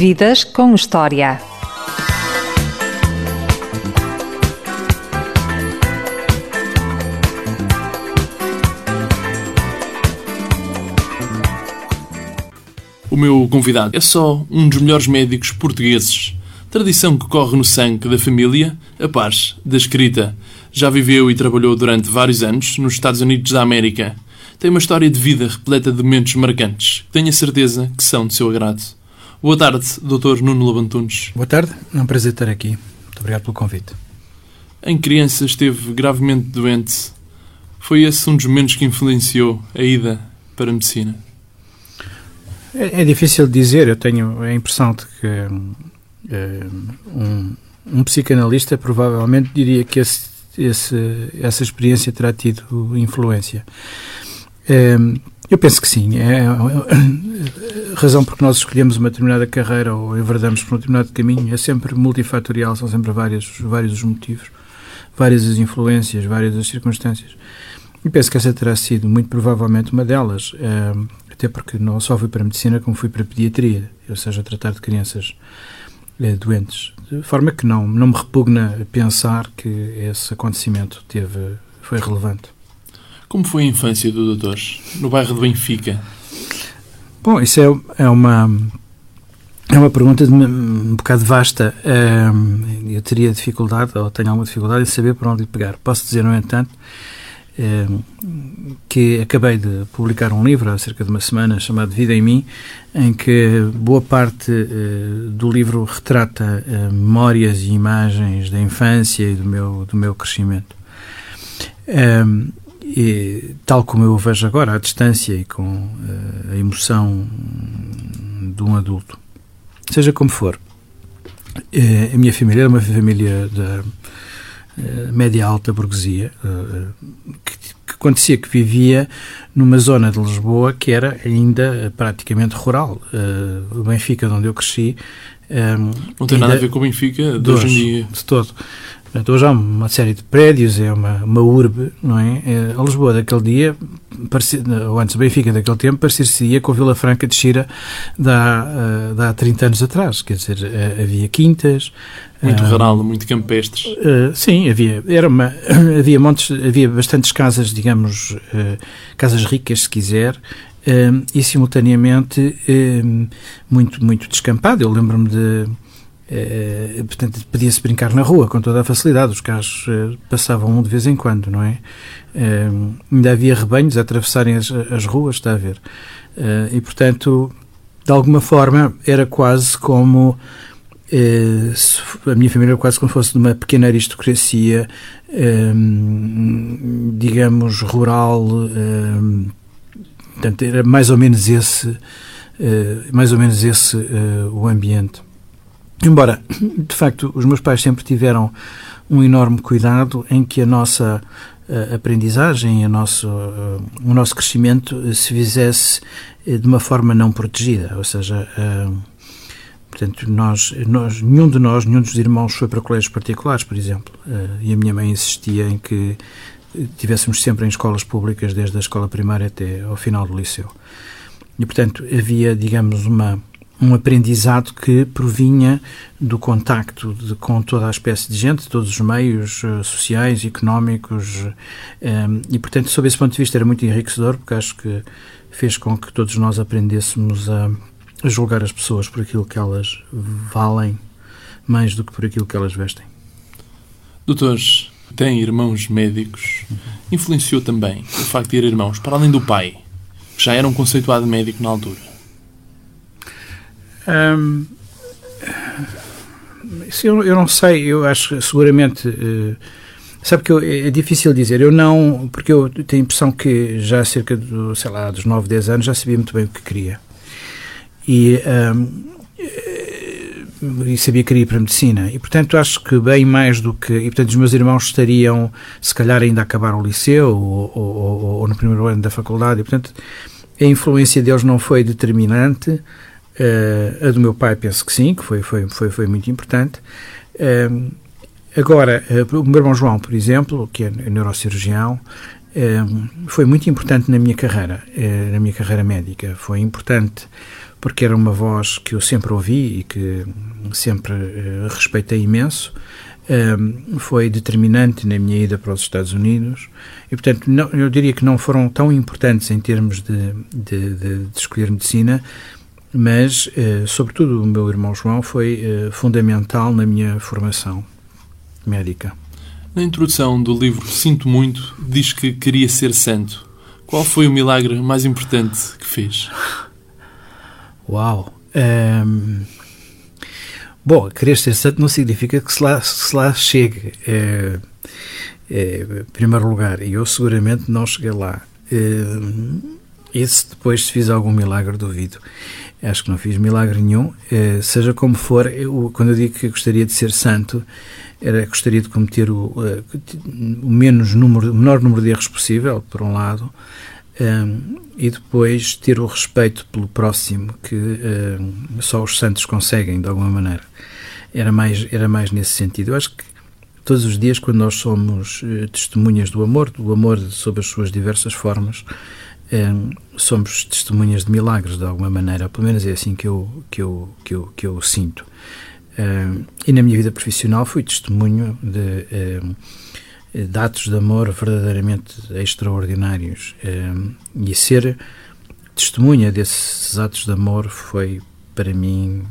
Vidas com História. O meu convidado é só um dos melhores médicos portugueses. Tradição que corre no sangue da família, a paz da escrita. Já viveu e trabalhou durante vários anos nos Estados Unidos da América. Tem uma história de vida repleta de momentos marcantes. Tenho a certeza que são de seu agrado. Boa tarde, Dr. Nuno Lobantunes. Boa tarde, é um prazer estar aqui. Muito obrigado pelo convite. Em criança esteve gravemente doente. Foi esse um dos momentos que influenciou a ida para a medicina? É, é difícil dizer, eu tenho a impressão de que é, um, um, psicanalista provavelmente diria que esse, esse, essa experiência terá tido influência. É, eu penso que sim. É, a razão porque nós escolhemos uma determinada carreira ou enverdamos por um determinado caminho é sempre multifatorial, são sempre vários, vários os motivos, várias as influências, várias as circunstâncias. E penso que essa terá sido muito provavelmente uma delas até porque não só fui para a medicina, como fui para a pediatria, ou seja, tratar de crianças eh, doentes. De forma que não, não me repugna pensar que esse acontecimento teve, foi relevante. Como foi a infância do doutor, no bairro de Benfica? Bom, isso é, é uma é uma pergunta de, um bocado vasta. eu teria dificuldade, ou tenho alguma dificuldade em saber por onde lhe pegar. Posso dizer, no entanto, que acabei de publicar um livro há cerca de uma semana chamado Vida em Mim, em que boa parte eh, do livro retrata memórias e imagens da infância e do meu, do meu crescimento. E, tal como eu o vejo agora, à distância e com eh, a emoção de um adulto. Seja como for, a minha família era uma família da eh, média alta burguesia, eh, que, que acontecia que vivia numa zona de Lisboa que era ainda praticamente rural. Eh, o Benfica, onde eu cresci. Não tem nada a ver com o Benfica de, hoje em dia. De todo. Portanto, hoje há uma série de prédios, é uma, uma urbe, não é? é a Lisboa daquele dia, parecia, ou antes Benfica daquele tempo, parecia com a Vila Franca de Xira de há, de há 30 anos atrás. Quer dizer, havia quintas, muito rural, muito campestres. Sim, havia, era uma, havia montes, havia bastantes casas, digamos, casas ricas, se quiser, e simultaneamente muito, muito descampado. Eu lembro-me de, portanto, podia-se brincar na rua com toda a facilidade, os carros passavam um de vez em quando, não é? ainda havia rebanhos a atravessarem as, as ruas, está a ver? e, portanto, de alguma forma, era quase como eh, a minha família era quase como se fosse de uma pequena aristocracia, digamos, rural, portanto, era mais ou menos esse, eh, mais ou menos esse eh, o ambiente. Embora, de facto, os meus pais sempre tiveram um enorme cuidado em que a nossa aprendizagem, a nosso, o nosso crescimento se fizesse de uma forma não protegida, ou seja, Portanto, nós, nós, nenhum de nós, nenhum dos irmãos foi para colégios particulares, por exemplo. Uh, e a minha mãe insistia em que tivéssemos sempre em escolas públicas, desde a escola primária até ao final do liceu. E, portanto, havia, digamos, uma, um aprendizado que provinha do contacto de, com toda a espécie de gente, todos os meios uh, sociais, económicos, um, eh, e, portanto, sob esse ponto de vista era muito enriquecedor, porque acho que fez com que todos nós aprendêssemos a julgar as pessoas por aquilo que elas valem mais do que por aquilo que elas vestem. Doutores, têm irmãos médicos. Influenciou também o facto de ter irmãos, para além do pai, que já era um conceituado médico na altura? Hum, eu, eu, não sei, eu acho que seguramente. Uh, sabe que eu, é difícil dizer, eu não. Porque eu tenho a impressão que já há cerca de, sei lá, dos 9, 10 anos já sabia muito bem o que queria e, um, e sabia que queria ir para a medicina. E, portanto, acho que bem mais do que. E, portanto, os meus irmãos estariam, se calhar, ainda a acabar o liceu ou, ou, ou no primeiro ano da faculdade. E, portanto, a influência deles não foi determinante. Uh, a do meu pai, penso que sim, que foi, foi, foi, foi muito importante. Uh, agora, uh, o meu irmão João, por exemplo, que é neurocirurgião, foi muito importante na minha carreira, na minha carreira médica. Foi importante porque era uma voz que eu sempre ouvi e que sempre respeitei imenso. Um, foi determinante na minha ida para os Estados Unidos e, portanto, não, eu diria que não foram tão importantes em termos de, de, de, de escolher medicina, mas, uh, sobretudo, o meu irmão João foi uh, fundamental na minha formação médica. Na introdução do livro Sinto Muito, diz que queria ser santo. Qual foi o milagre mais importante que fez? Uau! Um, bom, querer ser santo não significa que se lá, se lá chegue. É, é, em primeiro lugar, e eu seguramente não cheguei lá. E se depois se fiz algum milagre, duvido. Acho que não fiz milagre nenhum. É, seja como for, eu, quando eu digo que gostaria de ser santo, era gostaria de cometer o, o menos número, o menor número de erros possível, por um lado, um, e depois ter o respeito pelo próximo que um, só os santos conseguem de alguma maneira. Era mais era mais nesse sentido. Eu acho que todos os dias quando nós somos uh, testemunhas do amor, do amor sob as suas diversas formas, um, somos testemunhas de milagres de alguma maneira. Pelo menos é assim que eu que eu que eu, que eu sinto. Uh, e na minha vida profissional fui testemunho de, de atos de amor verdadeiramente extraordinários. E ser testemunha desses atos de amor foi, para mim,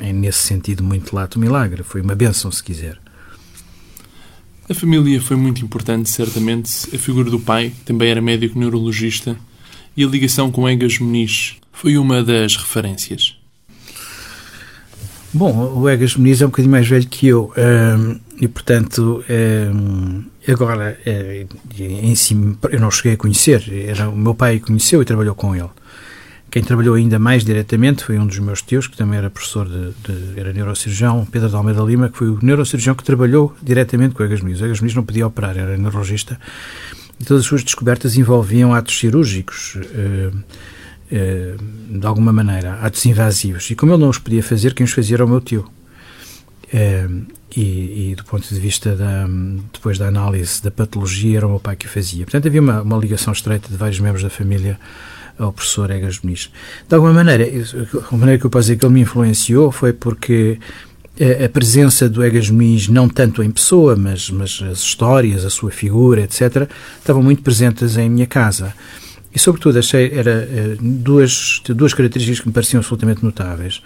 é nesse sentido, muito lato milagre. Foi uma bênção, se quiser. A família foi muito importante, certamente. A figura do pai também era médico neurologista e a ligação com Egas Muniz foi uma das referências. Bom, o Egas Muniz é um bocadinho mais velho que eu um, e, portanto, um, agora é, em si, eu não cheguei a conhecer. Era, o meu pai conheceu e trabalhou com ele. Quem trabalhou ainda mais diretamente foi um dos meus tios, que também era professor de, de era neurocirurgião, Pedro de Almeida Lima, que foi o neurocirurgião que trabalhou diretamente com o Egas Muniz. O Egas Muniz não podia operar, era neurologista e todas as suas descobertas envolviam atos cirúrgicos. Uh, eh, de alguma maneira, atos invasivos. E como ele não os podia fazer, quem os fazia era o meu tio. Eh, e, e, do ponto de vista da, depois da análise da patologia, era o meu pai que o fazia. Portanto, havia uma, uma ligação estreita de vários membros da família ao professor Egas Muniz. De alguma maneira, a maneira que eu posso dizer que ele me influenciou foi porque a, presença do Egas Muniz, não tanto em pessoa, mas, mas as histórias, a sua figura, etc., estavam muito presentes em minha casa. E, sobretudo, achei era eh, duas, duas características que me pareciam absolutamente notáveis.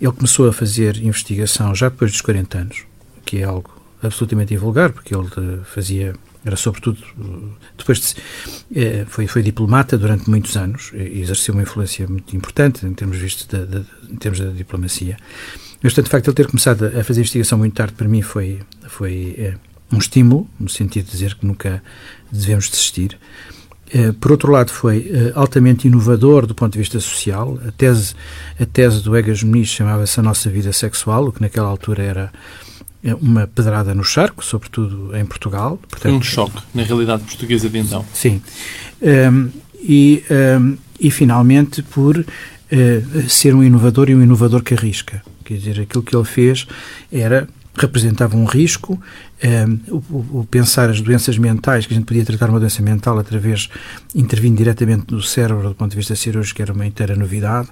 Ele começou a fazer investigação já depois dos 40 anos, que é algo absolutamente invulgar, porque ele eh, fazia, era sobretudo, eh, depois de, foi, foi diplomata durante muitos anos e exerceu uma influência muito importante em termos, de, em termos da diplomacia. Mas, portanto, o facto de ele ter começado a fazer investigação muito tarde, para mim, foi, foi é, um estímulo, no sentido de dizer que nunca devemos desistir. Eh, por outro lado, foi eh, altamente inovador do ponto de vista social. A tese, a tese do Egas Muniz chamava-se A Nossa Vida Sexual, o que naquela altura era uma pedrada no charco, sobretudo em Portugal. Portanto, um choque na realidade portuguesa de então. Sim. Um, ehm, e, um, ehm, e, finalmente, por uh, ser um inovador e um inovador que arrisca. Quer dizer, aquilo que ele fez era representava um risco. Um, o, o, pensar as doenças mentais, que a gente podia tratar uma doença mental através, intervindo diretamente no cérebro do ponto de vista cirúrgico, era uma inteira novidade.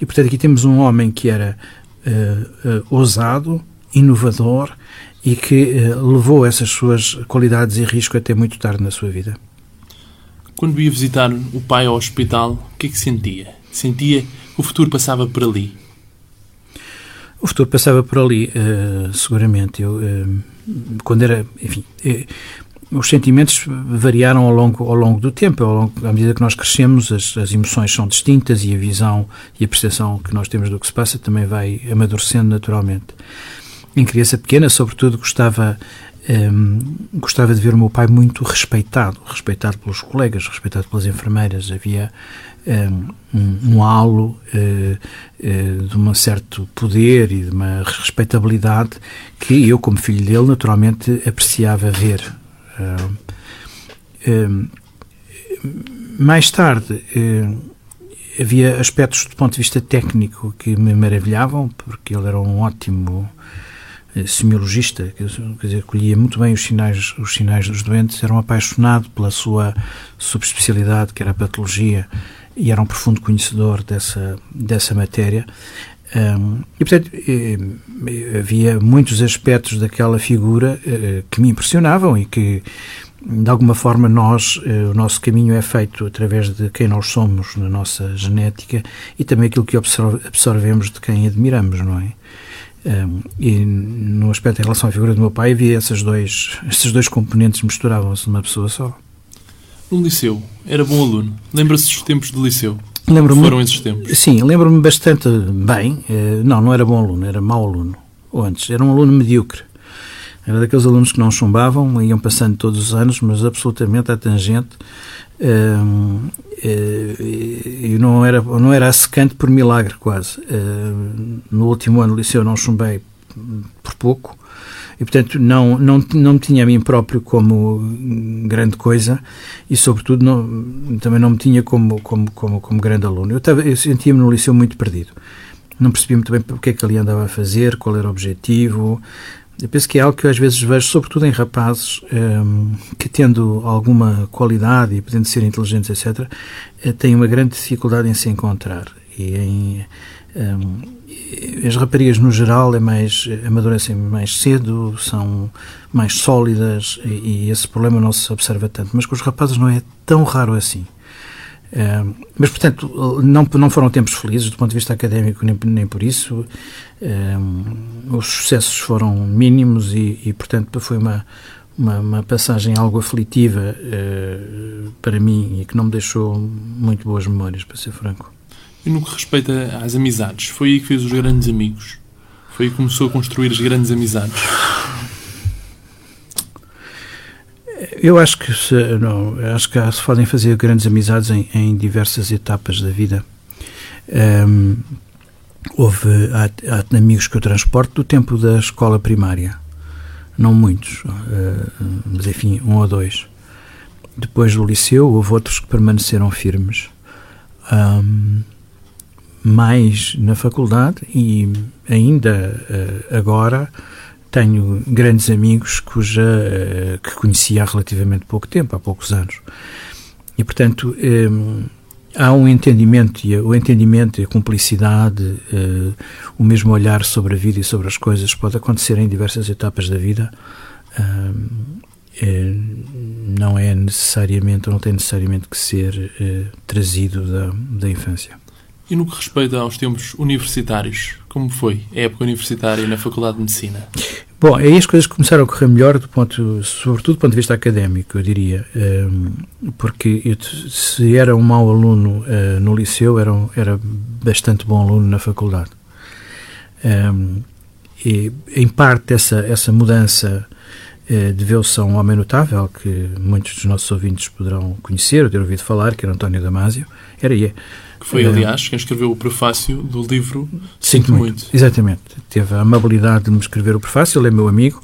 E, portanto, aqui temos um homem que era uh, uh, ousado, inovador e que uh, levou essas suas qualidades e risco até muito tarde na sua vida. Quando ia visitar o pai ao hospital, o que é que sentia? Sentia que o futuro passava por ali? O futuro passava por ali, uh, seguramente. Eu, uh, quando era, enfim, uh, os sentimentos variaram ao longo, ao longo do tempo. Longo, à medida que nós crescemos, as, as, emoções são distintas e a visão e a percepção que nós temos do que se passa também vai amadurecendo naturalmente. Em criança pequena, sobretudo, gostava um, gostava de ver o meu pai muito respeitado, respeitado pelos colegas, respeitado pelas enfermeiras. Havia um, um halo uh, uh, de um certo poder e de uma respeitabilidade que eu, como filho dele, naturalmente apreciava ver. Uh, mais tarde, havia aspectos do ponto de vista técnico que me maravilhavam, porque ele era um ótimo semiologista, quer dizer, colhia muito bem os sinais, os sinais dos doentes, era um apaixonado pela sua subespecialidade, que era a patologia, e era um profundo conhecedor dessa, dessa matéria. Um, e, portanto, havia muitos aspectos daquela figura eh, que me impressionavam e que, de alguma forma, nós, eh, o nosso caminho é feito através de quem nós somos na nossa genética e também aquilo que absorvemos de quem admiramos, não é? Um, e no aspecto em relação à figura do meu pai havia esses dois, esses dois componentes misturavam-se numa pessoa só. No liceu, era bom aluno. Lembra-se dos tempos do liceu? Lembro Foram esses tempos? Sim, lembro-me bastante bem. Eh, não, não era bom aluno, era mau aluno. Ou antes, era um aluno medíocre. Era daqueles alunos que não chumbavam, iam passando todos os anos, mas absolutamente à tangente. Uh, e não era, não era secante por milagre, quase. no último ano do liceu não chumbei por pouco, e portanto não, não, não me tinha a mim próprio como grande coisa e sobretudo não, também não me tinha como, como, como, como grande aluno. Eu, eu sentia-me no liceu muito perdido. Não percebia muito bem o que é que ali andava a fazer, qual era o objetivo. Eu penso que é algo que eu às vezes vejo, sobretudo em rapazes um, que, tendo alguma qualidade e podendo ser inteligentes, etc., eh, têm uma grande dificuldade em se encontrar e em um, as raparigas, no geral, é mais, amadurecem mais cedo, são mais sólidas e, e, esse problema não se observa tanto. Mas com os rapazes não é tão raro assim. Uh, mas, portanto, não, não foram tempos felizes do ponto de vista académico, nem, nem por isso. Os sucessos foram mínimos e, e portanto, foi uma, uma, uma, passagem algo aflitiva uh, para mim e que não me deixou muito boas memórias, para ser franco. E no que respeita às amizades, foi aí que fez os grandes amigos? Foi aí que começou a construir as grandes amizades? Eu acho que se, não, acho que se podem fazer grandes amizades em, em diversas etapas da vida. Um, houve há, há, amigos que eu transporto do tempo da escola primária, não muitos, uh, mas enfim, um ou dois. Depois do liceu, houve outros que permaneceram firmes. Um, mais na faculdade e ainda uh, agora tenho grandes amigos cuja uh, que conhecia há relativamente pouco tempo, há poucos anos. E portanto um, há um entendimento e o entendimento e a cumplicidade, uh, o mesmo olhar sobre a vida e sobre as coisas pode acontecer em diversas etapas da vida. É, não é necessariamente, não tem necessariamente que ser trazido da, da infância. E no que respeita aos tempos universitários, como foi a época universitária na Faculdade de Medicina? Bom, aí as coisas começaram a correr melhor, do ponto, sobretudo do ponto de vista académico, eu diria. Ehm, porque eu, se era um mau aluno eh, no liceu, era, era bastante bom aluno na faculdade. Ehm, e, em parte, essa, essa mudança eh, deveu-se a um homem notável que muitos dos nossos ouvintes poderão conhecer ou ter ouvido falar, que era António Damasio. Era e é que foi, aliás, quem escreveu o prefácio do livro Sinto, Sinto muito. muito. Exatamente. Teve a amabilidade de me escrever o prefácio, ele é meu amigo,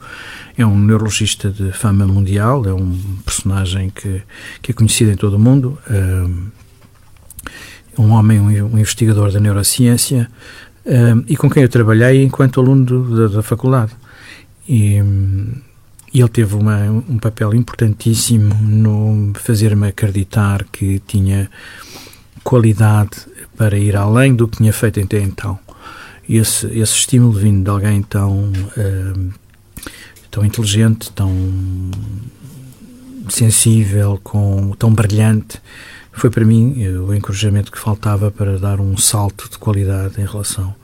é um neurologista de fama mundial, é um personagem que, que é conhecido em todo o mundo, um homem, um investigador da neurociência, e com quem eu trabalhei enquanto aluno do, da, da, faculdade. E, e ele teve uma, um papel importantíssimo no fazer-me acreditar que tinha qualidade para ir além do que tinha feito até então. Esse, esse estímulo vindo de alguém tão, uh, tão inteligente, tão sensível, com, tão brilhante, foi para mim eh, o encorajamento que faltava para dar um salto de qualidade em relação,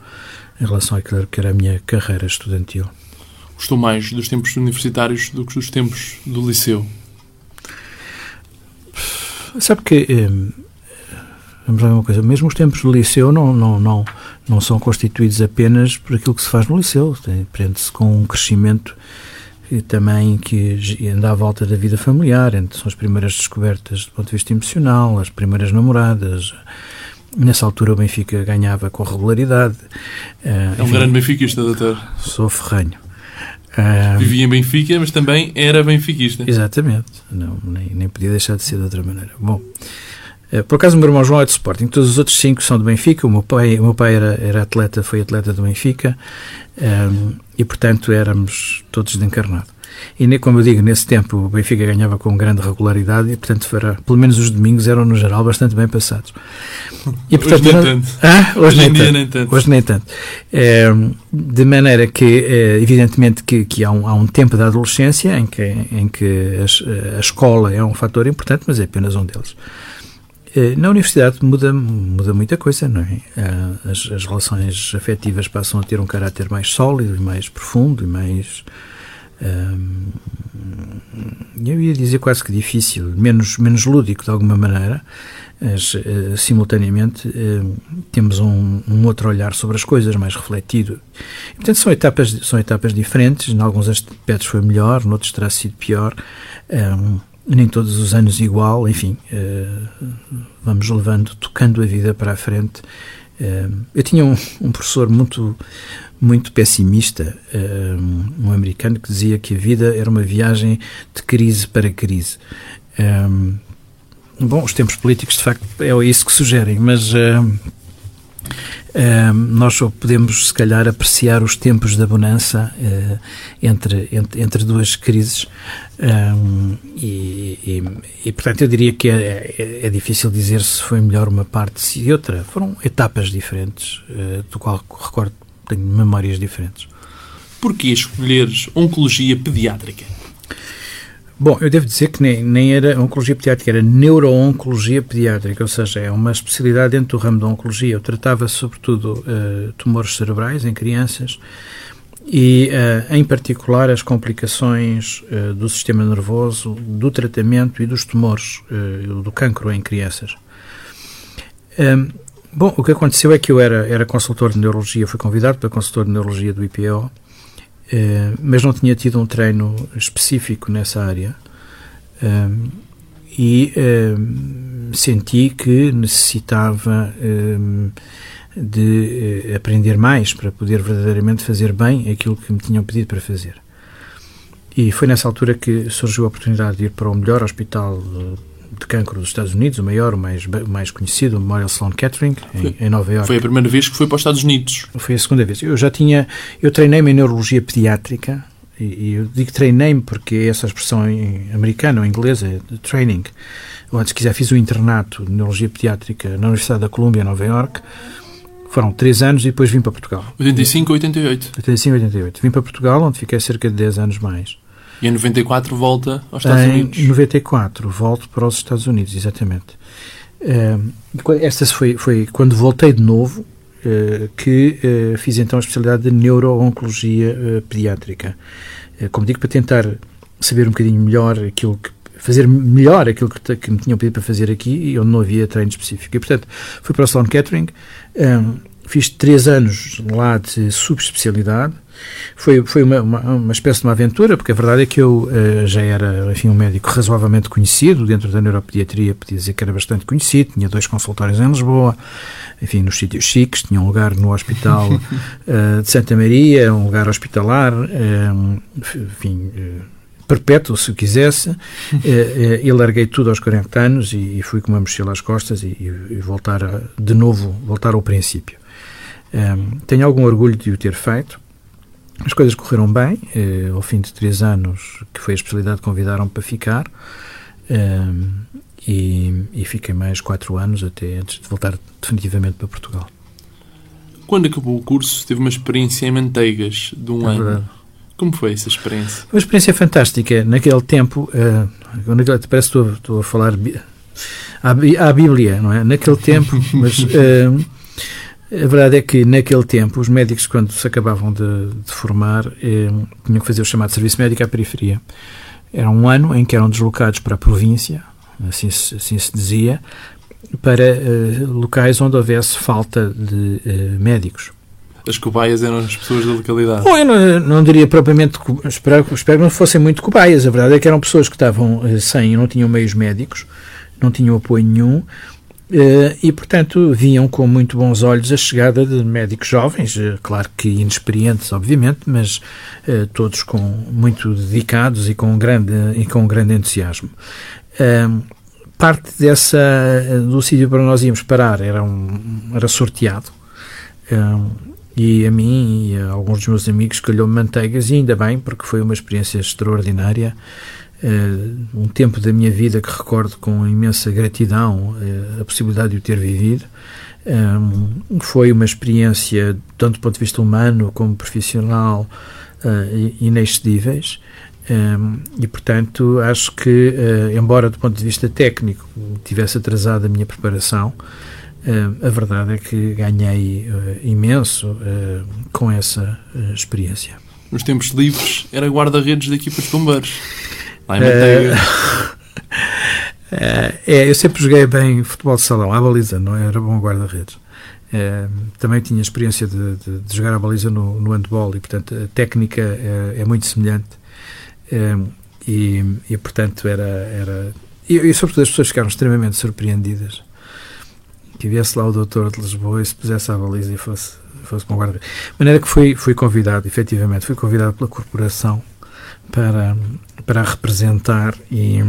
em relação àquilo que era a minha carreira estudantil. Gostou mais dos tempos universitários do que dos tempos do liceu? Sabe que eh, Vamos lá ver uma coisa, mesmo os tempos do liceu não, não, não, não são constituídos apenas por aquilo que se faz no liceu, prende-se com um crescimento também que anda à volta da vida familiar, são as primeiras descobertas do ponto de vista emocional, as primeiras namoradas. Nessa altura o Benfica ganhava com regularidade. É um Enfim, grande benfiquista, doutor. Sou ferranho. Vivia em Benfica, mas também era benfiquista. Exatamente. Não, nem, nem podia deixar de ser de outra maneira. Bom, por acaso, o meu irmão João é de Sporting, todos os outros cinco são do Benfica. O meu pai, o meu pai era, era atleta, foi atleta do Benfica um, e, portanto, éramos todos de encarnado. E, como eu digo, nesse tempo o Benfica ganhava com grande regularidade e, portanto, para, pelo menos os domingos eram, no geral, bastante bem passados. E, portanto, hoje nem tanto. Ah, hoje, hoje nem, tanto. nem, tanto. Hoje nem tanto. É, de maneira que, é, evidentemente, que, que há, um, há, um, tempo da adolescência em que, em que a, a escola é um fator importante, mas é apenas um deles. É, na universidade muda, muda muita coisa, não é? é? As, as relações afetivas passam a ter um caráter mais sólido mais profundo e mais eu ia dizer quase que difícil, menos, menos lúdico de alguma maneira, mas, uh, simultaneamente uh, temos um, um, outro olhar sobre as coisas, mais refletido. E, portanto, são etapas, são etapas diferentes, em alguns aspectos foi melhor, noutros terá sido pior. Um, nem todos os anos igual, enfim, uh, vamos levando, tocando a vida para a frente. eu tinha um, um professor muito muito pessimista, um, um americano que dizia que a vida era uma viagem de crise para crise. Bom, os tempos políticos, de facto, é isso que sugerem, mas nós só podemos, se calhar, apreciar os tempos da bonança uh, entre, entre, entre, duas crises. Um, e, e, e, portanto, eu diria que é, é, é, difícil dizer se foi melhor uma parte se outra. Foram etapas diferentes, uh, do qual recordo tenho memórias diferentes. Porquê escolheres Oncologia Pediátrica? Bom, eu devo dizer que nem, nem era Oncologia Pediátrica, era Neuro-Oncologia Pediátrica, ou seja, é uma especialidade dentro do ramo da Oncologia. Eu tratava sobretudo uh, tumores cerebrais em crianças e, uh, em particular, as complicações uh, do sistema nervoso, do tratamento e dos tumores, do cancro em crianças. Um, Bom, o que aconteceu é que eu era, era consultor de neurologia, fui convidado para consultor de neurologia do IPO, mas não tinha tido um treino específico nessa área eh, e eh, senti que necessitava eh, de eh, aprender mais para poder verdadeiramente fazer bem aquilo que me tinham pedido para fazer. E foi nessa altura que surgiu a oportunidade de ir para o melhor hospital de cancro dos Estados Unidos, o maior, o mais, mais conhecido, o Memorial Sloan Kettering, em, em, Nova York. Foi a primeira vez que foi para os Estados Unidos. Foi a segunda vez. Eu já tinha, eu treinei-me em neurologia pediátrica, e, e eu digo treinei-me porque é essa expressão em americana ou inglesa, é training. Ou antes quiser, fiz o um internato de neurologia pediátrica na Universidade da Colômbia, em Nova York. Foram três anos e depois vim para Portugal. 85 ou 88? 85 88. Vim para Portugal, onde fiquei cerca de 10 anos mais. E em 94 volta aos Estados em Unidos? Em 94 volto para os Estados Unidos, exatamente. Uh, esta foi, foi quando voltei de novo uh, que uh, fiz então a especialidade de neuro-oncologia pediátrica. como digo, para tentar saber um bocadinho melhor aquilo que fazer melhor aquilo que, que me tinham pedido para fazer aqui e onde não havia treino específico. E, portanto, fui para o Sloan Kettering, um, fiz três anos lá de subespecialidade, foi, foi uma, uma, uma, espécie de uma aventura, porque a verdade é que eu uh, já era enfim, um médico razoavelmente conhecido dentro da neuropediatria, podia dizer que era bastante conhecido, tinha dois consultórios em Lisboa, enfim, nos sítios chiques, tinha um lugar no Hospital uh, de Santa Maria, um lugar hospitalar, uh, enfim perpétuo, se quisesse, e larguei tudo aos 40 anos e, fui com uma mochila às costas e, e voltar a, de novo, voltar ao princípio. Um, tenho algum orgulho de o ter feito, as coisas correram bem. Eh, ao fim de três anos, que foi a especialidade, convidaram-me para ficar. Eh, e, e fiquei mais quatro anos até antes de voltar definitivamente para Portugal. Quando acabou o curso, teve uma experiência em Manteigas de um é ano. Verdade. Como foi essa experiência? Uma experiência fantástica. Naquele tempo, uh, parece que estou, estou a falar à, à Bíblia, não é? Naquele tempo, mas uh, a verdade é que, naquele tempo, os médicos, quando se acabavam de, de formar, eh, tinham que fazer o chamado serviço médico à periferia. Era um ano em que eram deslocados para a província, assim, assim se dizia, para eh, locais onde houvesse falta de eh, médicos. As cobaias eram as pessoas da localidade? Bom, eu não, não diria propriamente, espero, espero que não fossem muito cobaias. A verdade é que eram pessoas que estavam eh, sem, não tinham meios médicos, não tinham apoio nenhum, e, portanto, viam com muito bons olhos a chegada de médicos jovens, uh, claro que inexperientes, obviamente, mas uh, todos com muito dedicados e com grande, e com grande entusiasmo. parte dessa do sítio para nós íamos parar era, um, era sorteado. Um, e a mim e a alguns dos meus amigos calhou manteigas, e ainda bem, porque foi uma experiência extraordinária. Uh, um tempo da minha vida que recordo com imensa gratidão uh, a possibilidade de o ter vivido. Um, foi uma experiência, tanto do ponto de vista humano como profissional, uh, inexcedíveis. Um, e, portanto, acho que, embora do ponto de vista técnico tivesse atrasado a minha preparação, Uh, a verdade é que ganhei uh, imenso uh, com essa experiência. Nos tempos livres, era guarda-redes da equipa de bombeiros. Lá em Manteiga. é, eu sempre joguei bem futebol de salão, à baliza, não era bom guarda-redes. também tinha experiência de, de, de, jogar à baliza no, no handball e, portanto, a técnica é, é muito semelhante. e, e, portanto, era. era e, e, sobretudo, as pessoas ficaram extremamente surpreendidas que viesse lá o doutor de Lisboa e se pusesse à baliza e fosse, fosse para o guarda De maneira que fui, fui convidado, efetivamente, fui convidado pela corporação para, para representar e,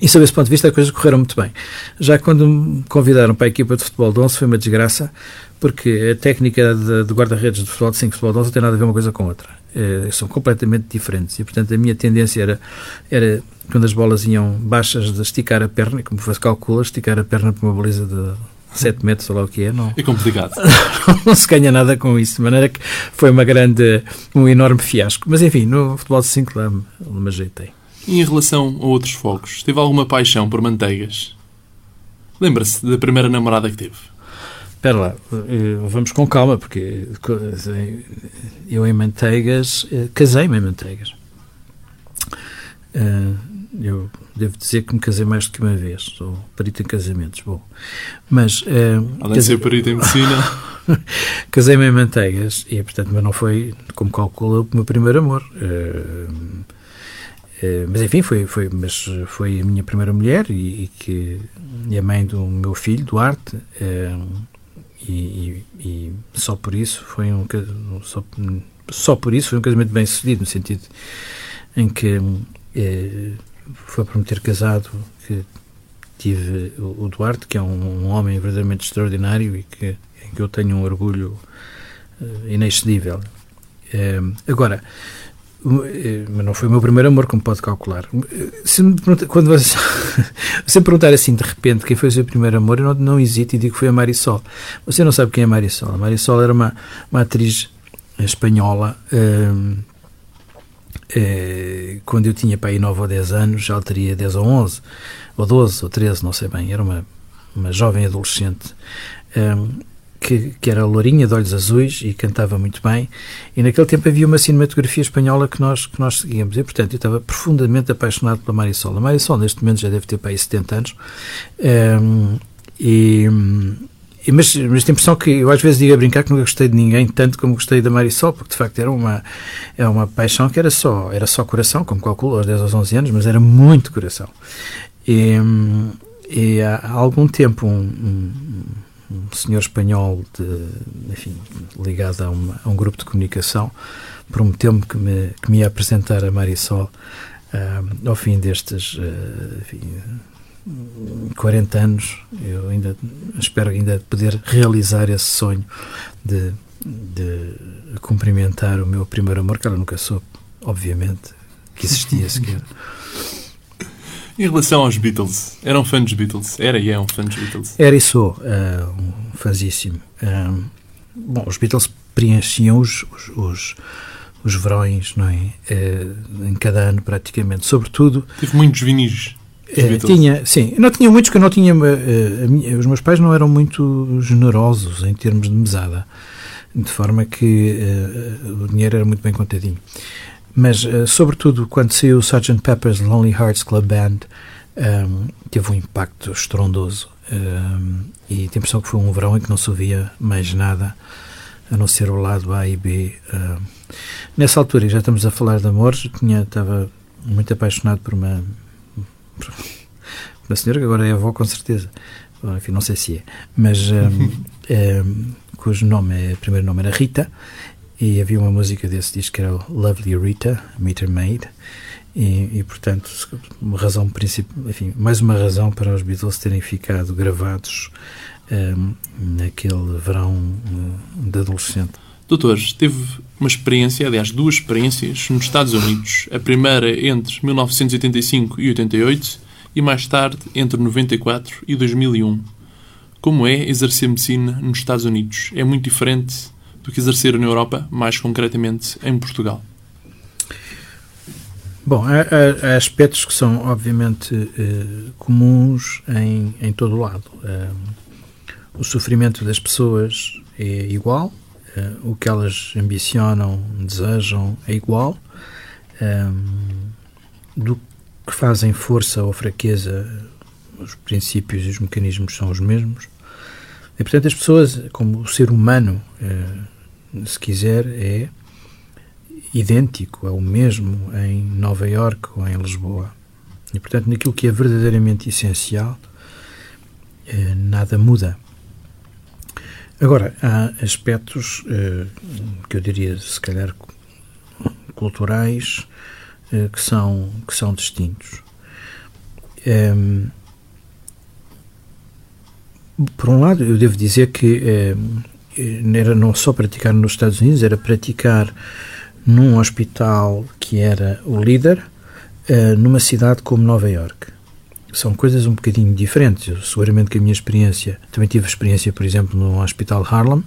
e sob esse ponto de vista as coisas correram muito bem. Já quando me convidaram para a equipa de futebol de 11 foi uma desgraça, porque a técnica de, de guarda-redes de futebol de 5 futebol de 11 não tem nada a ver uma coisa com outra. É, são completamente diferentes e, portanto, a minha tendência era, era quando as bolas iam baixas de esticar a perna, como você calcula, esticar a perna para uma baliza de 7 metros, ou lá o que é, não. É complicado. não se ganha nada com isso, de maneira que foi uma grande, um enorme fiasco. Mas enfim, no futebol de 5 lá me ajeitei. E em relação a outros focos, teve alguma paixão por manteigas? Lembra-se da primeira namorada que teve? Espera lá, eh, vamos com calma, porque eu em manteigas, eh, casei-me em manteigas. Eh, eu devo dizer que me casei mais do que uma vez. Sou perito em casamentos. Bom, mas. Uh, Além de ser perito em medicina. casei-me em manteigas e, portanto, mas não foi, como calcula, o meu primeiro amor. Uh, uh, mas enfim, foi, foi, mas foi a minha primeira mulher e, e que e a mãe do meu filho, Duarte, e, e, e, só por isso foi um só, só por isso foi um casamento bem sucedido no sentido em que foi por me ter casado que tive o, Duarte, que é um, um, homem verdadeiramente extraordinário e que, em que eu tenho um orgulho uh, inexcedível. Uh, agora, uh, mas não foi o meu primeiro amor, como pode calcular. Se me quando você, se me perguntar assim de repente quem foi o seu primeiro amor, eu não, não hesito e digo que foi a Marisol. Você não sabe quem é a Marisol. A Marisol era uma, uma atriz espanhola eh, quando eu tinha para aí 9 ou 10 anos, já teria 10 ou 11, ou 12 ou 13, não sei bem, era uma, uma jovem adolescente um, ehm, que, que era lourinha, de olhos azuis e cantava muito bem. E naquele tempo havia uma cinematografia espanhola que nós, que nós seguíamos. E, portanto, eu estava profundamente apaixonado pela Marisol. A Marisol, neste momento, já deve ter para aí 70 anos. Um, ehm, e mas, mas tenho a impressão que eu às vezes digo a brincar que nunca gostei de ninguém tanto como gostei da Marisol, porque de facto era uma, era uma paixão que era só, era só coração, como calculo, aos 10 aos 11 anos, mas era muito coração. E, e há algum tempo um, um, um senhor espanhol de, enfim, ligado a, uma, a, um grupo de comunicação prometeu-me que me, que me ia apresentar a Marisol uh, ao fim destes uh, enfim, 40 anos, eu ainda espero ainda poder realizar esse sonho de, de cumprimentar o meu primeiro amor, que ela nunca soube, obviamente, que existia sequer. Em relação aos Beatles, era um fã dos Beatles? Era e é um fã dos Beatles? Era e sou uh, um fãzíssimo. Uh, bom, os Beatles preenchiam os, os, os, os verões, não é? Uh, em cada ano, praticamente. Sobretudo... Teve muitos vinis. É, tinha, sim. Não tinha muitos, que eu não tinha. Uh, minha, os meus pais não eram muito generosos em termos de mesada, de forma que uh, o dinheiro era muito bem contadinho. Mas, uh, sobretudo, quando saiu o Sgt. Pepper's Lonely Hearts Club Band, um, teve um impacto estrondoso. Um, e tenho a impressão que foi um verão em que não se ouvia mais nada a não ser o lado A e B. Um, nessa altura, já estamos a falar de amores, eu tinha, estava muito apaixonado por uma uma senhora que agora é avó com certeza. Enfim, não sei se é. Mas um, um, cujo nome, é, o primeiro nome era Rita, e havia uma música desse disco que era Lovely Rita, Meter Maid, E, e, portanto, uma razão principal, enfim, mais uma razão para os Beatles terem ficado gravados um, naquele verão de adolescente. Doutor, teve uma experiência, aliás, duas experiências nos Estados Unidos. A primeira entre 1985 e 88 e mais tarde entre 94 e 2001. Como é exercer medicina nos Estados Unidos? É muito diferente do que exercer na Europa, mais concretamente em Portugal. Bom, há, há, aspectos que são obviamente uh, comuns em, em todo o lado. Uh, o sofrimento das pessoas é igual, o que elas ambicionam, desejam é igual. do que fazem força ou fraqueza, os princípios e os mecanismos são os mesmos. E, portanto, as pessoas, como o ser humano, se quiser, é idêntico, é o mesmo em Nova Iorque ou em Lisboa. E, portanto, naquilo que é verdadeiramente essencial, eh, nada muda. Agora, há aspectos eh, que eu diria, se calhar, culturais eh, que, são, que são distintos. Ehm, por um lado, eu devo dizer que era não só praticar nos Estados Unidos, era praticar num hospital que era o líder uh, numa cidade como Nova York. São coisas um bocadinho diferentes. Eu, seguramente que a minha experiência, também tive experiência, por exemplo, no Hospital Harlem, uh,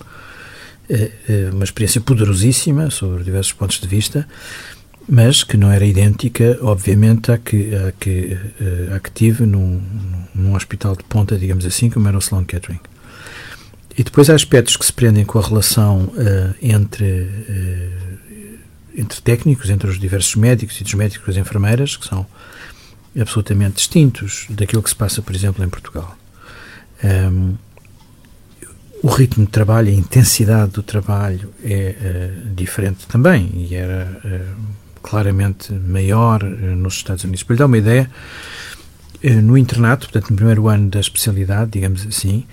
uh, uma experiência poderosíssima sobre diversos pontos de vista, mas que não era idêntica, obviamente, à que, à que, à que tive num, num hospital de ponta, digamos assim, como era o Sloan Kettering. E depois há aspectos que se prendem com a relação entre entre técnicos, entre os diversos médicos e dos médicos e as enfermeiras, que são absolutamente distintos daquilo que se passa, por exemplo, em Portugal. Um, o ritmo de trabalho, a intensidade do trabalho é uh, diferente também e era uh, claramente maior uh, nos Estados Unidos. Para lhe dar uma ideia, no internato, portanto, no primeiro ano da especialidade, digamos assim,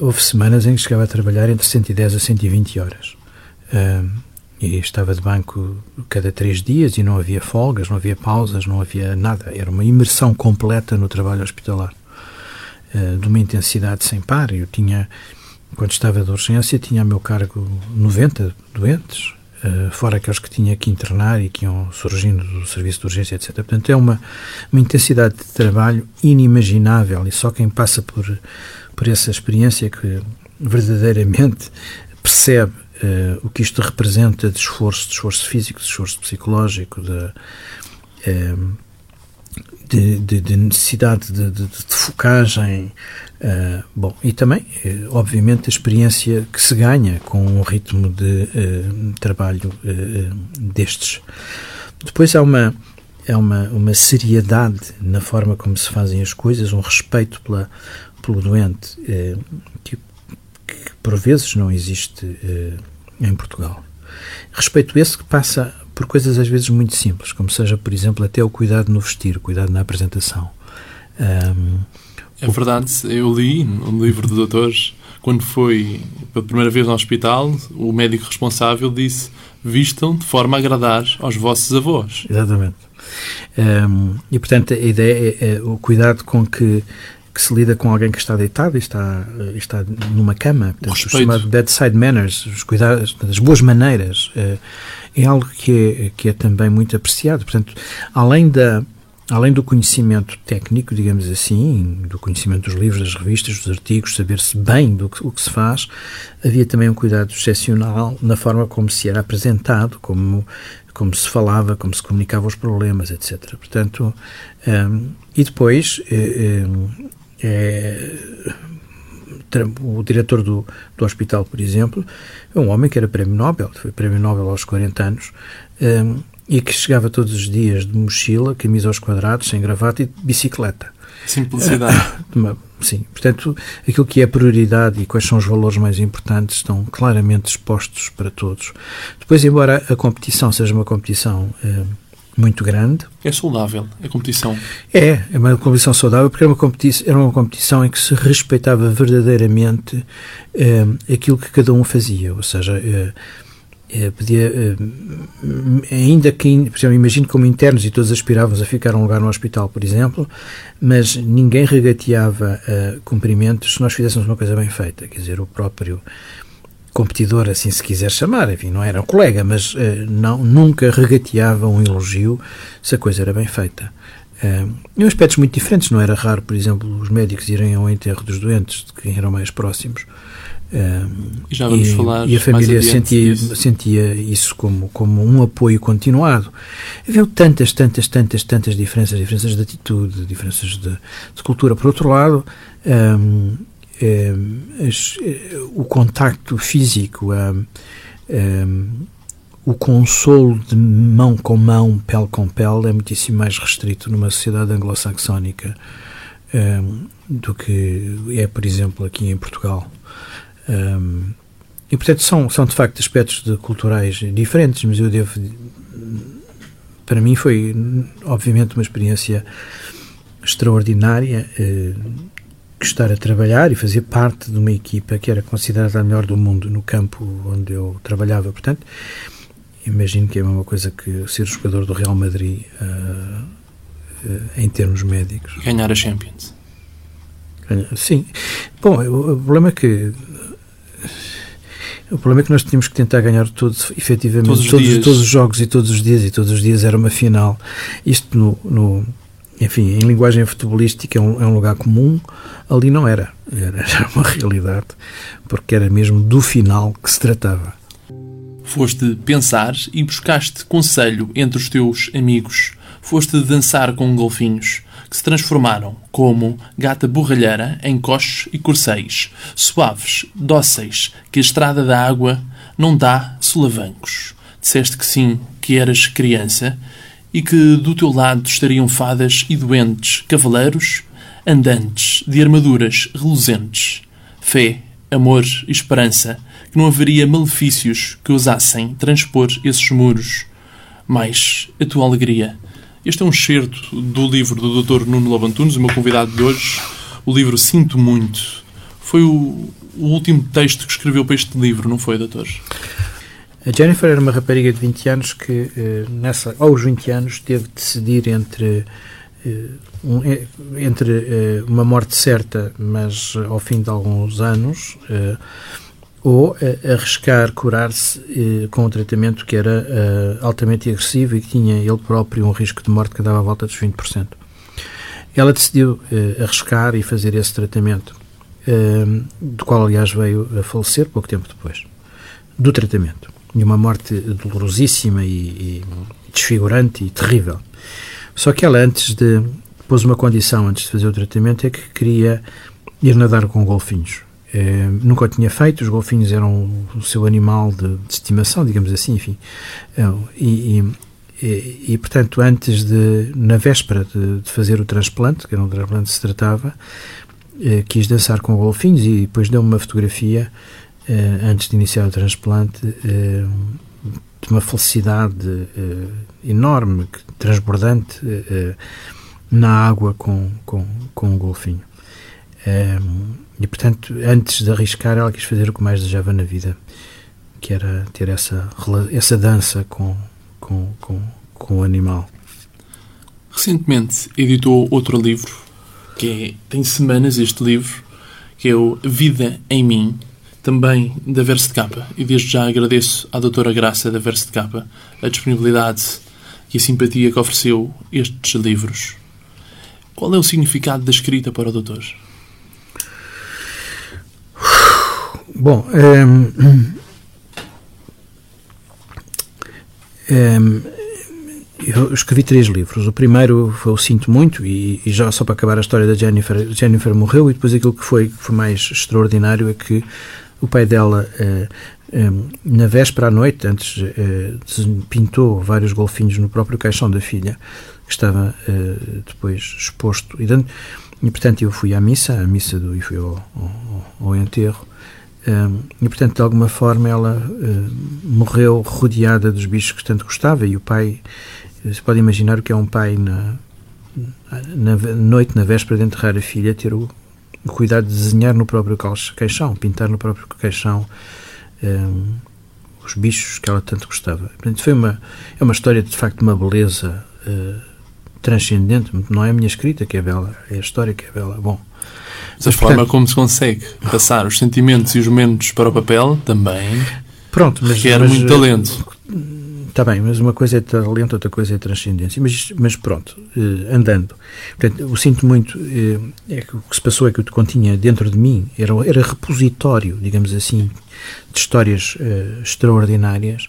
houve semanas em que chegava a trabalhar entre 110 a 120 horas e estava de banco cada três dias e não havia folgas, não havia pausas, não havia nada. Era uma imersão completa no trabalho hospitalar, uh, de uma intensidade sem par. Eu tinha, quando estava de urgência, tinha a meu cargo 90 doentes, uh, fora aqueles que tinha que internar e que iam surgindo do serviço de urgência, etc. Portanto, é uma, uma intensidade de trabalho inimaginável e só quem passa por, por essa experiência que verdadeiramente percebe uh, o que isto representa de esforço, de esforço físico, de esforço psicológico, de, uh, de, de, de, necessidade de, de, de focagem. Uh, bom, e também, obviamente, a experiência que se ganha com um ritmo de trabalho destes. Depois há uma, uma, uma seriedade na forma como se fazem as coisas, um respeito pela, pelo doente, que por vezes não existe uh, em Portugal. Respeito esse que passa por coisas às vezes muito simples, como seja, por exemplo, até o cuidado no vestir, o cuidado na apresentação. Um, é verdade, eu li no livro do doutores, quando foi pela primeira vez no hospital, o médico responsável disse vistam de forma a agradar aos vossos avós. Exatamente. Um, e, portanto, a ideia é, é o cuidado com que que se lida com alguém que está deitado e está, está numa cama, portanto, o chamado bedside manners, os cuidados, as boas maneiras, é, é algo que é, que é também muito apreciado. Portanto, além da além do conhecimento técnico, digamos assim, do conhecimento dos livros, das revistas, dos artigos, saber-se bem do que, o que se faz, havia também um cuidado excepcional na forma como se era apresentado, como, como se falava, como se comunicava os problemas, etc. Portanto, um, e depois, um, é, o diretor do, do hospital, por exemplo, é um homem que era prémio Nobel, foi prémio Nobel aos 40 anos, um, e que chegava todos os dias de mochila, camisa aos quadrados, sem gravata e de bicicleta. Simplicidade. Sim, portanto, aquilo que é prioridade e quais são os valores mais importantes estão claramente expostos para todos. Depois, embora a competição seja uma competição. Um, muito grande. É saudável a competição? É, é uma competição saudável porque era uma competição, era uma competição em que se respeitava verdadeiramente eh, aquilo que cada um fazia, ou seja, eh, eh, podia, eh, ainda que, por exemplo, imagino como internos e todos aspirávamos a ficar um lugar no hospital, por exemplo, mas ninguém regateava uh, cumprimentos se nós fizéssemos uma coisa bem feita, quer dizer, o próprio competidor, assim se quiser chamar, enfim, não era um colega, mas uh, não, nunca regateava um elogio se a coisa era bem feita. Uh, em aspectos muito diferentes, não era raro, por exemplo, os médicos irem ao enterro dos doentes, de quem eram mais próximos, e já vamos e, falar e a família sentia, sentia isso como, como um apoio continuado. Havia tantas, tantas, tantas, tantas diferenças, diferenças de atitude, diferenças de, de cultura. Por outro lado, um, as, o contacto físico, um, o consolo de mão com mão, pele com pele, é muitíssimo mais restrito numa sociedade anglo-saxónica do que é, por exemplo, aqui em Portugal. Um, e, portanto, são, são de facto aspectos de culturais diferentes, mas eu devo. Para mim foi, obviamente, uma experiência extraordinária eh, estar a trabalhar e fazer parte de uma equipa que era considerada a melhor do mundo no campo onde eu trabalhava. Portanto, imagino que é uma coisa que ser jogador do Real Madrid uh, uh, em termos médicos. Ganhar a Champions. Sim. Bom, o, o problema é que o problema é que nós tínhamos que tentar ganhar todos, efetivamente, todos os, todos, todos os jogos e todos os dias, e todos os dias era uma final. Isto, no, no enfim, em linguagem futebolística é um, é um, lugar comum, ali não era. era. Era uma realidade, porque era mesmo do final que se tratava. Foste pensar e buscaste conselho entre os teus amigos. Foste dançar com golfinhos que se transformaram, como gata borralheira, em coches e corcéis, suaves, dóceis, que a estrada da água não dá solavancos. Disseste que sim, que eras criança e que do teu lado estariam fadas e doentes, cavaleiros, andantes, de armaduras reluzentes. Fé, amor e esperança, que não haveria malefícios que ousassem transpor esses muros. Mas a tua alegria este é um excerto do livro do Dr. Nuno Lobantunes, o meu convidado de hoje. O livro Sinto Muito. Foi o, o último texto que escreveu para este livro, não foi, doutor? A Jennifer era uma rapariga de 20 anos que, eh, nessa, aos 20 anos, teve de decidir entre, eh, eh, entre uma morte certa, mas ao fim de alguns anos, ou arriscar curar-se com um tratamento que era altamente agressivo e que tinha ele próprio um risco de morte que dava a volta dos 20%. Ela decidiu arriscar e fazer esse tratamento, do qual, aliás, veio a falecer pouco tempo depois do tratamento. E uma morte dolorosíssima e, e desfigurante e terrível. Só que ela, antes de. pôs uma condição antes de fazer o tratamento, é que queria ir nadar com golfinhos. Eh, nunca o tinha feito, os golfinhos eram o seu animal de, de estimação, digamos assim, enfim. Eh, e, e, e, portanto, antes de, na véspera de, de, fazer o transplante, que era um transplante que se tratava, eh, quis dançar com golfinhos e depois deu-me uma fotografia, antes de iniciar o transplante, de uma felicidade enorme, transbordante, na água com, com, com o golfinho. E, portanto, antes de arriscar, ela quis fazer o que mais desejava na vida, que era ter essa, essa dança com, com, com, com o animal. Recentemente editou outro livro, que é, tem semanas este livro, que é o Vida em Mim, também da Verso de Capa. E desde já agradeço à doutora Graça da Verso de Capa a disponibilidade e a simpatia que ofereceu estes livros. Qual é o significado da escrita para o doutor? Bom, um, ehm, eu escrevi três livros. O primeiro foi o Sinto Muito, e, e, já só para acabar a história da Jennifer, Jennifer morreu, e depois aquilo que foi, que foi mais extraordinário é que o pai dela, eh, um, ehm, na véspera à noite, antes, uh, pintou vários golfinhos no próprio caixão da filha, que estava depois exposto. E, e, portanto, eu fui à missa, à missa do, e fui ao, ao, ao enterro, e, portanto, de alguma forma, ela uh, morreu rodeada dos bichos que tanto gostava. E o pai, se pode imaginar o que é um pai na, na noite, na véspera de enterrar a filha, ter o, o cuidado de desenhar no próprio caixão, pintar no próprio caixão um, os bichos que ela tanto gostava. Portanto, foi uma, é uma história de facto de uma beleza uh, transcendente. Não é a minha escrita que é bela, é a história que é bela. Bom, mas a forma como se consegue passar os sentimentos e os momentos para o papel também pronto, mas, requer mas, muito talento. Está bem, mas uma coisa é talento, outra coisa é transcendência. Mas, mas pronto, eh, andando. Portanto, eu sinto muito. Eh, é que o que se passou é que que continha dentro de mim era, era repositório, digamos assim, de histórias eh, extraordinárias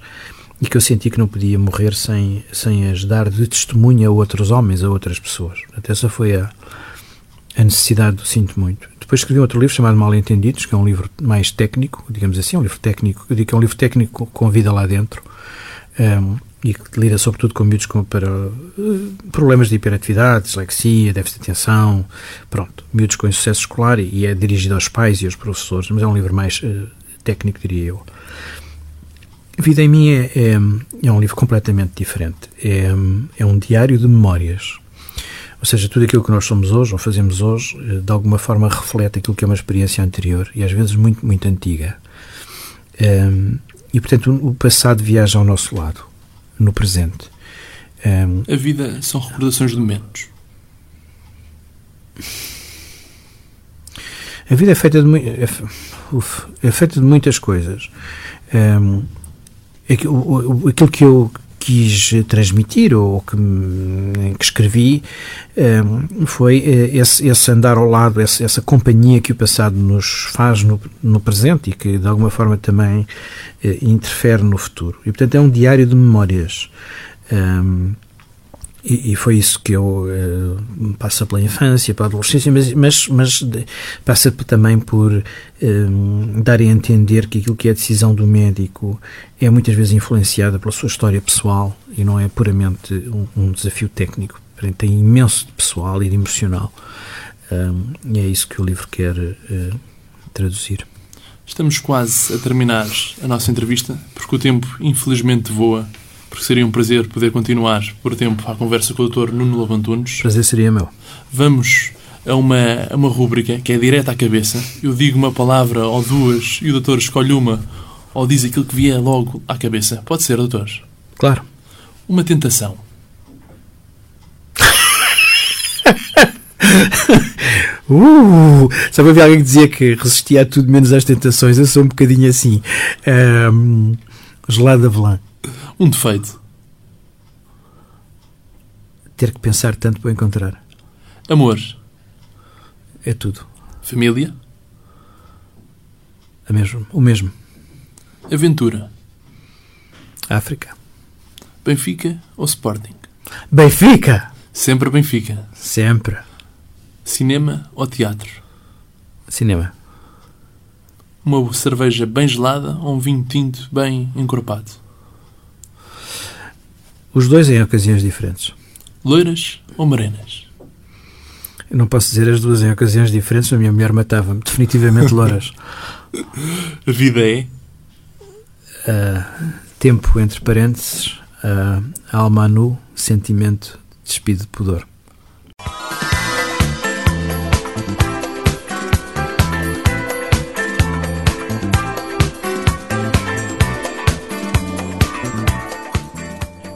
e que eu senti que não podia morrer sem, sem as dar de testemunha a outros homens, a outras pessoas. Portanto, essa foi a, a necessidade do Sinto Muito. Depois escrevi outro livro chamado Mal Entendidos, que é um livro mais técnico, digamos assim, um livro técnico, eu digo que é um livro técnico com vida lá dentro, um, e que lida sobretudo com miúdos com, para uh, problemas de hiperatividade, dislexia, déficit de atenção, pronto, miúdos com insucesso escolar e, e, é dirigido aos pais e aos professores, mas é um livro mais uh, técnico, diria eu. Vida em mim é, é, é, um livro completamente diferente. É, é um diário de memórias. Ou seja, tudo aquilo que nós somos hoje ou fazemos hoje, eh, de alguma forma reflete aquilo que é uma experiência anterior e às vezes muito, muito antiga. E, portanto, o passado viaja ao nosso lado, no presente. Um, a vida são recordações de momentos. A vida é feita de, é, uf, é feita de muitas coisas. Um, é aquilo que eu quis transmitir ou que, que escrevi um, foi eh, esse, esse, andar ao lado, essa companhia que o passado nos faz no, no presente e que de alguma forma também uh, interfere no futuro. E portanto é um diário de memórias. Um, e, e, foi isso que eu uh, passa pela infância, pela adolescência, mas, mas, mas passa também por uh, dar a entender que aquilo que é a decisão do médico é muitas vezes influenciada pela sua história pessoal e não é puramente um, um desafio técnico. Tem imenso de pessoal e de emocional. Um, e é isso que o livro quer traduzir. Estamos quase a terminar a nossa entrevista, porque o tempo infelizmente voa porque seria um prazer poder continuar por tempo a conversa com o Dr. Nuno Lavantunes. Prazer seria meu. Vamos a uma, a uma rúbrica que é direta à cabeça. Eu digo uma palavra ou duas e o doutor escolhe uma ou diz aquilo que vier logo à cabeça. Pode ser, doutor? Claro. Uma tentação. uh, sabe havia alguém que dizia que resistia a tudo menos às tentações? Eu sou um bocadinho assim. Um, gelado de avelã. Um defeito. Ter que pensar tanto para encontrar. Amor. É tudo. Família. A mesmo, o mesmo. Aventura. África. Benfica ou Sporting? Benfica! Sempre Benfica. Sempre. Cinema ou teatro? Cinema. Uma cerveja bem gelada ou um vinho tinto bem encorpado? Os dois em ocasiões diferentes. Loiras ou morenas? Eu não posso dizer as duas em ocasiões diferentes, a minha mulher matava-me. Definitivamente louras. a vida é? Uh, tempo entre parênteses, uh, alma nu, sentimento despido de pudor.